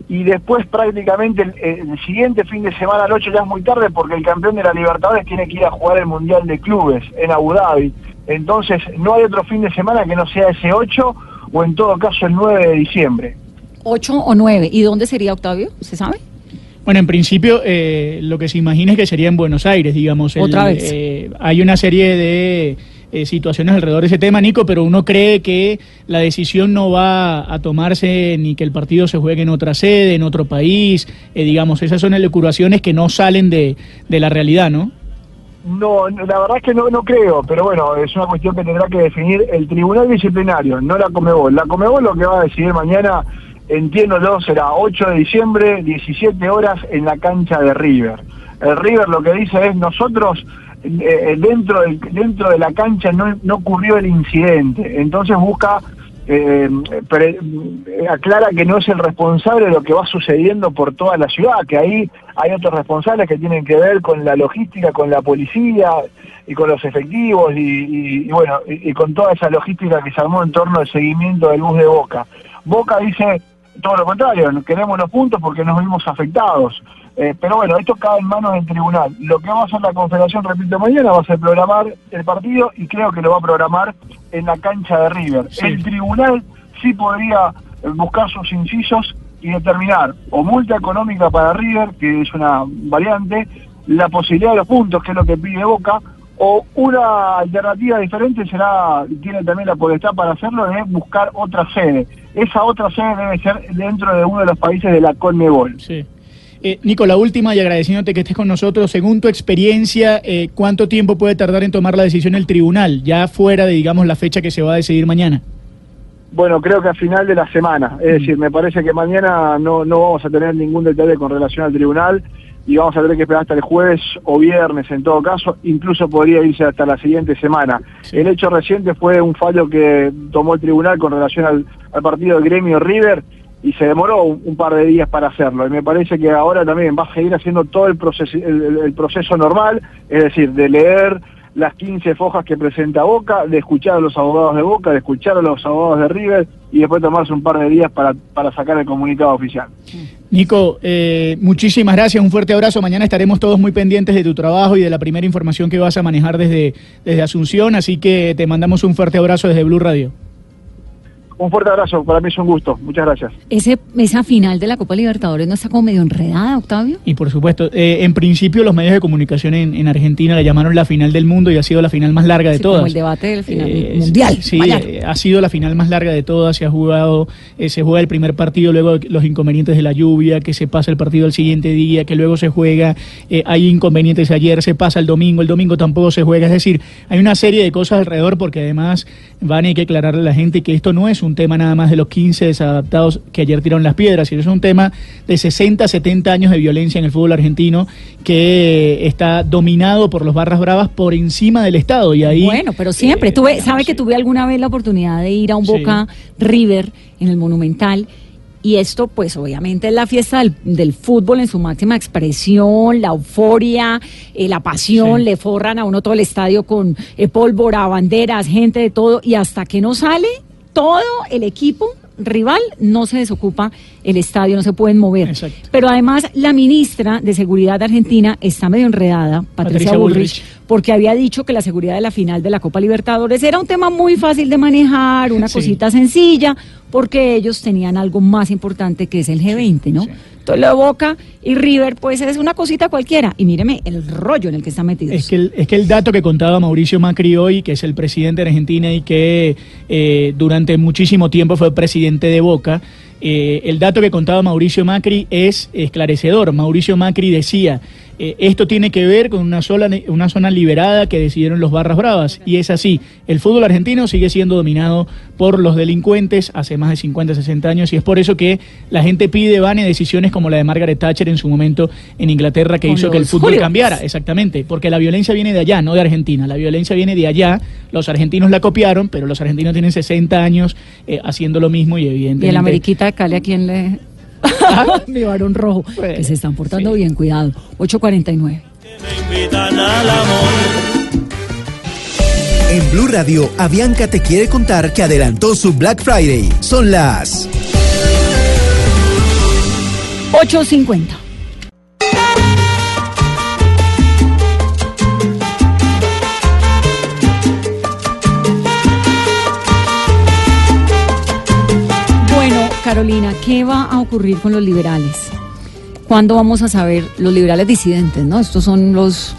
y después prácticamente el, el, siguiente fin de semana, el 8 ya es muy tarde, porque el campeón de la Libertadores tiene que ir a jugar el Mundial de Clubes en Abu Dhabi. Entonces, no hay otro fin de semana que no sea ese 8 o en todo caso el 9 de diciembre. 8 o 9. ¿Y dónde sería Octavio? ¿Se sabe? Bueno, en principio eh, lo que se imagina es que sería en Buenos Aires, digamos. Otra vez. Eh, hay una serie de eh, situaciones alrededor de ese tema, Nico, pero uno cree que la decisión no va a tomarse ni que el partido se juegue en otra sede, en otro país, digamos, esas son elucubraciones que no salen de, de la realidad, ¿no? No, la verdad es que no, no creo, pero bueno, es una cuestión que tendrá que definir el Tribunal Disciplinario, no la Comebol. La Comebol lo que va a decidir mañana, entiendo yo, será 8 de diciembre, 17 horas en la cancha de River. El River lo que dice es, nosotros eh, dentro, de, dentro de la cancha no, no ocurrió el incidente, entonces busca eh, eh, aclara que no es el responsable de lo que va sucediendo por toda la ciudad, que ahí hay otros responsables que tienen que ver con la logística, con la policía y con los efectivos y, bueno, y, con toda esa logística que se armó en torno al seguimiento del bus de Boca. Boca dice todo lo contrario, queremos los puntos porque nos vimos afectados. Eh, pero bueno, esto cae en manos del tribunal. Lo que va a hacer la Confederación, repito, mañana va a ser programar el partido y creo que lo va a programar en la cancha de River. El tribunal sí podría eh, buscar sus incisos y determinar o multa económica para River, que es una variante, la posibilidad de los puntos, que es lo que pide Boca, o una alternativa diferente será, tiene también la potestad para hacerlo, de buscar otra sede. Esa otra sede debe ser dentro de uno de los países de la CONMEBOL. Sí. Eh, Nico, la última y agradeciéndote que estés con nosotros, según tu experiencia, eh, ¿cuánto tiempo puede tardar en tomar la decisión el tribunal, ya fuera de, digamos, la fecha que se va a decidir mañana? Bueno, creo que a final de la semana, es decir, me parece que mañana no, no vamos a tener ningún detalle con relación al tribunal y vamos a tener que esperar hasta el jueves o viernes en todo caso, incluso podría irse hasta la siguiente semana. El hecho reciente fue un fallo que tomó el tribunal con relación al, al partido del gremio River y se demoró un, par de días para hacerlo. Y me parece que ahora también va a seguir haciendo todo el proceso, el, proceso normal, es decir, de leer las 15 fojas que presenta Boca, de escuchar a los abogados de Boca, de escuchar a los abogados de River y después tomarse un par de días para, para sacar el comunicado oficial. Nico, eh, muchísimas gracias, un fuerte abrazo. Mañana estaremos todos muy pendientes de tu trabajo y de la primera información que vas a manejar desde, desde Asunción, así que te mandamos un fuerte abrazo desde Blue Radio. Un fuerte abrazo, para mí es un gusto. Muchas gracias. Ese, esa final de la Copa Libertadores no está como medio enredada, Octavio. Y por supuesto, eh, en principio los medios de comunicación en, Argentina la llamaron la final del mundo y ha sido la final más larga de todas. Como el debate del final eh, mundial. Sí, eh, ha sido la final más larga de todas. Se ha jugado, se juega el primer partido, luego los inconvenientes de la lluvia, que se pasa el partido al siguiente día, que luego se juega, hay inconvenientes ayer, se pasa el domingo, el domingo tampoco se juega. Es decir, hay una serie de cosas alrededor porque además van a que aclararle a la gente que esto no es un un tema nada más de los 15 desadaptados que ayer tiraron las piedras, sino es un tema de 60, 70 años de violencia en el fútbol argentino que está dominado por los barras bravas por encima del Estado. Y ahí, bueno, pero siempre, eh, tuve, ¿sabe que tuve alguna vez la oportunidad de ir a un Boca River en el Monumental? Y esto, pues obviamente es la fiesta del, fútbol en su máxima expresión, la euforia, eh, la pasión, le forran a uno todo el estadio con eh, pólvora, banderas, gente de todo, y hasta que no sale, todo el equipo rival no se desocupa el estadio, no se pueden mover. Exacto. Pero además la ministra de Seguridad de Argentina está medio enredada, Patricia, Patricia Bullrich, Bullrich. porque había dicho que la seguridad de la final de la Copa Libertadores era un tema muy fácil de manejar, una Sí. cosita sencilla, porque ellos tenían algo más importante que es el G20, ¿no? sí. Entonces lo de Boca y River, pues es una cosita cualquiera. Y míreme el rollo en el que están metidos. Es que, el, es que el dato que contaba Mauricio Macri hoy, que es el presidente de Argentina y que eh, durante muchísimo tiempo fue presidente de Boca, eh, el dato que contaba Mauricio Macri es esclarecedor. Mauricio Macri decía, eh, esto tiene que ver con una, sola, una zona liberada que decidieron los Barras Bravas. Y es así, el fútbol argentino sigue siendo dominado por los delincuentes hace más de 50, 60 años y es por eso que la gente pide, Vane, decisiones como la de Margaret Thatcher en su momento en Inglaterra que Con hizo que el fútbol cambiara. Exactamente, porque la violencia viene de allá, no de Argentina. La violencia viene de allá. Los argentinos la copiaron, pero los argentinos tienen 60 años eh, haciendo lo mismo y evidentemente... Y el Ameriquita de Cali, ¿a quién le...? Mi varón rojo. Bueno, que se están portando sí. bien, cuidado. 849. En Blue Radio, Avianca te quiere contar que adelantó su Black Friday. Son las 850. Carolina, ¿qué va a ocurrir con los liberales? ¿Cuándo vamos a saber los liberales disidentes, no? Estos son los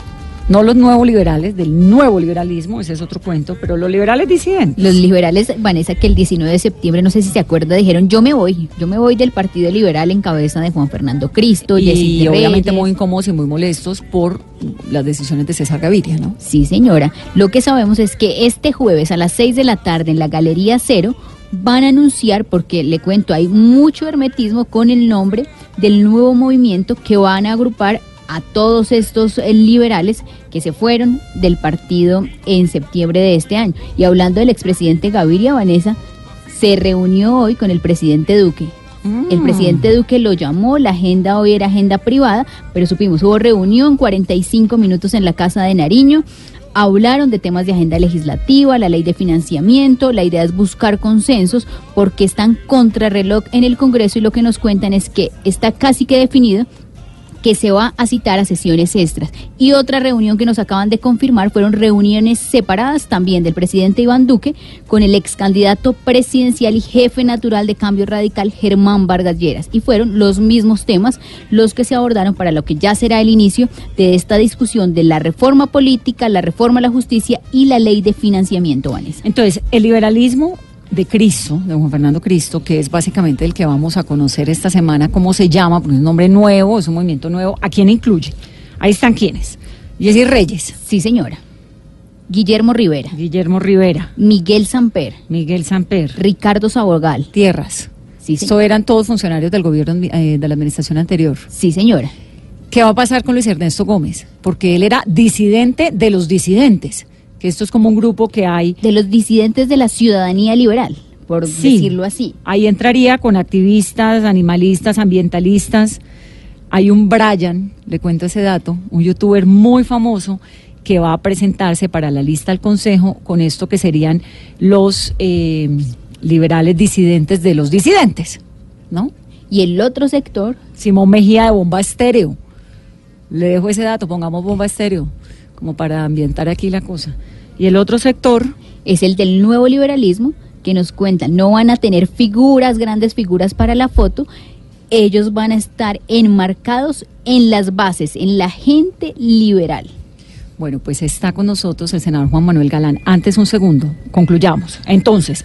no los nuevos liberales, del nuevo liberalismo, ese es otro cuento, pero los liberales disidentes. Los liberales, Vanessa, que el 19 de septiembre, no sé si se acuerda, dijeron yo me voy, yo me voy del Partido Liberal en cabeza de Juan Fernando Cristo, y Yesid obviamente Reyes. muy incómodos y muy molestos por las decisiones de César Gaviria, ¿no? Sí, señora. Lo que sabemos es que este jueves a las 6 de la tarde en la Galería Cero van a anunciar, porque le cuento, hay mucho hermetismo con el nombre del nuevo movimiento que van a agrupar a todos estos eh, liberales que se fueron del partido en septiembre de este año. Y hablando del expresidente Gaviria Vanessa, se reunió hoy con el presidente Duque. El Mm. presidente Duque lo llamó, la agenda hoy era agenda privada, pero supimos, hubo reunión, 45 minutos en la Casa de Nariño, hablaron de temas de agenda legislativa, la ley de financiamiento, la idea es buscar consensos porque están contrarreloj en el Congreso y lo que nos cuentan es que está casi que definido que se va a citar a sesiones extras. Y otra reunión que nos acaban de confirmar fueron reuniones separadas también del presidente Iván Duque con el ex candidato presidencial y jefe natural de Cambio Radical, Germán Vargas Lleras. Y fueron los mismos temas los que se abordaron para lo que ya será el inicio de esta discusión de la reforma política, la reforma a la justicia y la ley de financiamiento, Vanessa. Entonces, el liberalismo de Cristo, de Juan Fernando Cristo, que es básicamente el que vamos a conocer esta semana, cómo se llama, porque es un nombre nuevo, es un movimiento nuevo, ¿a quién incluye? Ahí están quiénes. Jessy Reyes, Sí, señora. Guillermo Rivera, Guillermo Rivera, Miguel Samper, Miguel Samper, Ricardo Sabogal. Tierras. Sí, Esto eran todos funcionarios del gobierno eh, de la administración anterior. Sí, señora. ¿Qué va a pasar con Luis Ernesto Gómez? Porque él era disidente de los disidentes, que esto es como un grupo que hay de los disidentes de la ciudadanía liberal, por Sí. decirlo así. Ahí entraría con activistas, animalistas, ambientalistas. Hay un Brian, le cuento ese dato, un youtuber muy famoso que va a presentarse para la lista al Consejo con esto que serían los eh, liberales disidentes de los disidentes, ¿no? Y el otro sector, Simón Mejía de Bomba Estéreo. Le dejo ese dato, pongamos Bomba Estéreo, como para ambientar aquí la cosa. Y el otro sector, es el del nuevo liberalismo, que nos cuentan, no van a tener figuras, grandes figuras para la foto, ellos van a estar enmarcados en las bases, en la gente liberal. Bueno, pues está con nosotros el senador Juan Manuel Galán. Antes un segundo, concluyamos. Entonces,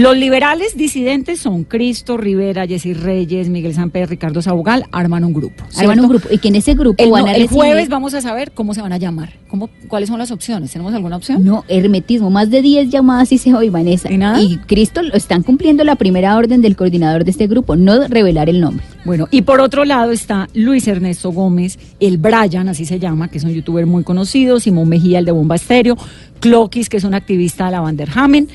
los liberales disidentes son Cristo, Rivera, Jessy Reyes, Miguel Samper, Ricardo Sabugal, arman un grupo. Arman un grupo, y que en ese grupo El, van no- a el jueves vamos a saber cómo se van a llamar. ¿Cómo, ¿Cuáles son las opciones? ¿Tenemos alguna opción? No, hermetismo, más de 10 llamadas hice hoy, Vanessa. ¿Y nada? Cristo lo están cumpliendo la primera orden del coordinador de este grupo, no revelar el nombre. Bueno, y por otro lado está Luis Ernesto Gómez, el Brian, así se llama, que es un youtuber muy conocido, Simón Mejía, el de Bomba Estéreo, Cloquis, que es un activista de la Vanderhamen.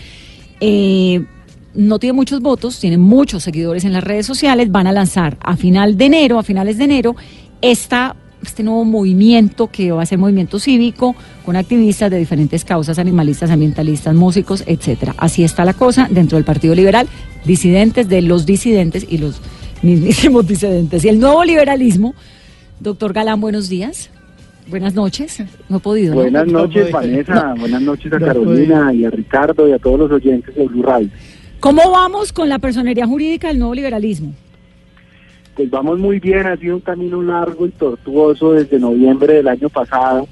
Eh, no tiene muchos votos, tiene muchos seguidores en las redes sociales, van a lanzar a final de enero, a finales de enero, este nuevo movimiento que va a ser movimiento cívico con activistas de diferentes causas, animalistas, ambientalistas, músicos, etcétera. Así está la cosa dentro del Partido Liberal, disidentes de los disidentes y los mismísimos disidentes. Y el nuevo liberalismo, doctor Galán, buenos días. Buenas noches. No he podido. Buenas noches, Vanessa. Buenas noches a Carolina y a Ricardo y a todos los oyentes de Blue Radio. ¿Cómo vamos con la personería jurídica del nuevo liberalismo? Pues vamos muy bien, ha sido un camino largo y tortuoso desde noviembre del año pasado,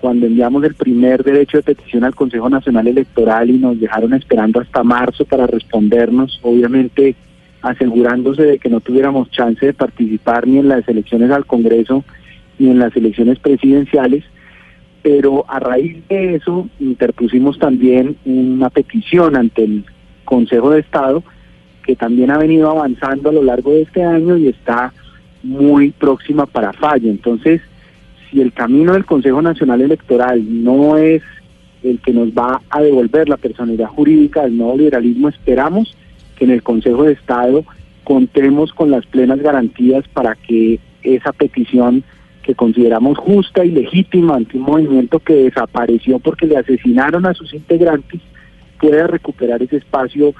cuando enviamos el primer derecho de petición al Consejo Nacional Electoral y nos dejaron esperando hasta marzo para respondernos, obviamente asegurándose de que no tuviéramos chance de participar ni en las elecciones al Congreso ni en las elecciones presidenciales. Pero a raíz de eso interpusimos también una petición ante el Consejo de Estado que también ha venido avanzando a lo largo de este año y está muy próxima para fallo. Entonces, si el camino del Consejo Nacional Electoral no es el que nos va a devolver la personalidad jurídica del nuevo liberalismo, esperamos que en el Consejo de Estado contemos con las plenas garantías para que esa petición que consideramos justa y legítima ante un movimiento que desapareció porque le asesinaron a sus integrantes, pueda recuperar ese espacio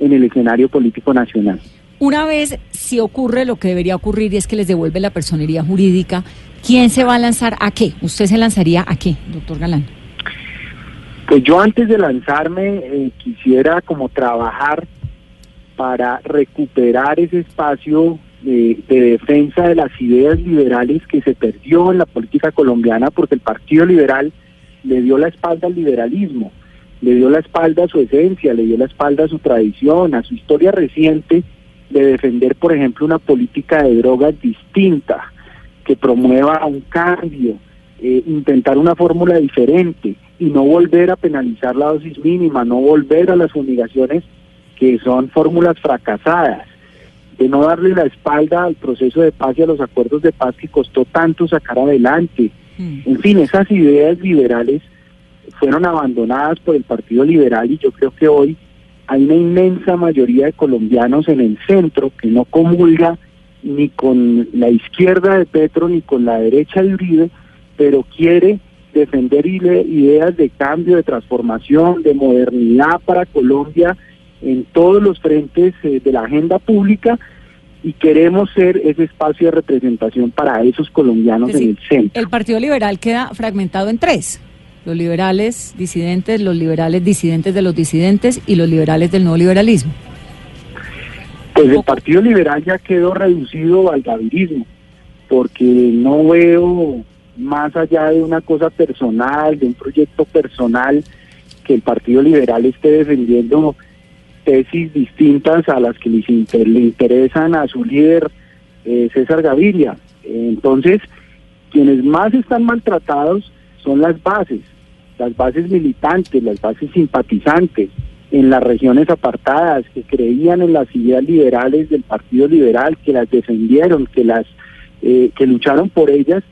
en el escenario político nacional. Una vez, si ocurre lo que debería ocurrir y es que les devuelve la personería jurídica, ¿quién se va a lanzar a qué? ¿Usted se lanzaría a qué, doctor Galán? Pues yo antes de lanzarme eh, quisiera como trabajar para recuperar ese espacio de, de, defensa de las ideas liberales que se perdió en la política colombiana porque el Partido Liberal le dio la espalda al liberalismo le dio la espalda a su esencia, le dio la espalda a su tradición, a su historia reciente de defender, por ejemplo, una política de drogas distinta, que promueva un cambio, eh, intentar una fórmula diferente y no volver a penalizar la dosis mínima, no volver a las fumigaciones que son fórmulas fracasadas, de no darle la espalda al proceso de paz y a los acuerdos de paz que costó tanto sacar adelante. Mm. En fin, esas ideas liberales fueron abandonadas por el Partido Liberal y yo creo que hoy hay una inmensa mayoría de colombianos en el centro que no comulga ni con la izquierda de Petro ni con la derecha de Uribe, pero quiere defender ideas de cambio, de transformación, de modernidad para Colombia en todos los frentes eh, de la agenda pública y queremos ser ese espacio de representación para esos colombianos en el centro. El Partido Liberal queda fragmentado en tres los liberales disidentes, los liberales disidentes de los disidentes y los liberales del nuevo liberalismo. Pues el Partido Liberal ya quedó reducido al gavirismo, porque no veo más allá de una cosa personal, de un proyecto personal, que el Partido Liberal esté defendiendo tesis distintas a las que le interesan a su líder eh, César Gaviria. Entonces, quienes más están maltratados son las bases, las bases militantes, las bases simpatizantes en las regiones apartadas que creían en las ideas liberales del Partido Liberal, que las defendieron, que las eh, que lucharon por ellas,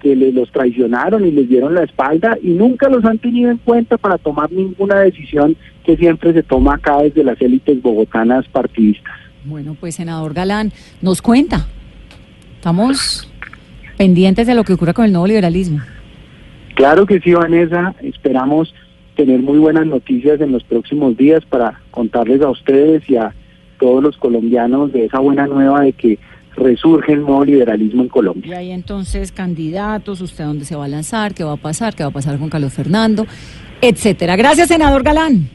que le, los traicionaron y les dieron la espalda y nunca los han tenido en cuenta para tomar ninguna decisión que siempre se toma acá desde las élites bogotanas partidistas. Bueno, pues senador Galán, nos cuenta. Estamos pendientes de lo que ocurra con el nuevo liberalismo. Claro que sí, Vanessa. Esperamos tener muy buenas noticias en los próximos días para contarles a ustedes y a todos los colombianos de esa buena nueva de que resurge el nuevo liberalismo en Colombia. Y ahí entonces, candidatos, usted dónde se va a lanzar, qué va a pasar, qué va a pasar con Carlos Fernando, etcétera. Gracias, senador Galán.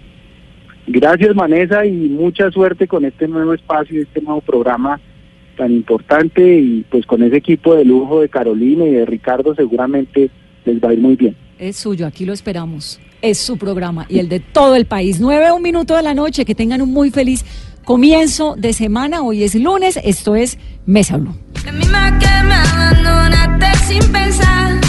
Gracias, Vanessa, y mucha suerte con este nuevo espacio, este nuevo programa tan importante y pues con ese equipo de lujo de Carolina y de Ricardo seguramente les va a ir muy bien. Es suyo, aquí lo esperamos. Es su programa y el de todo el país. Nueve, un minuto de la noche. Que tengan un muy feliz comienzo de semana. Hoy es lunes, esto es Mesa Blue. La misma que me abandonaste sin pensar.